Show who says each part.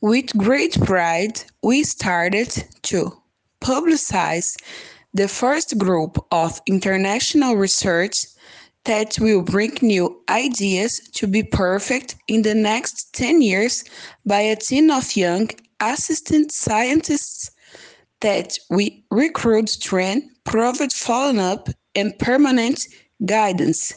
Speaker 1: With great pride, we started to publicize the first group of international research that will bring new ideas to be perfect in the next 10 years by a team of young assistant scientists that we recruit, train, provide follow-up, and permanent guidance.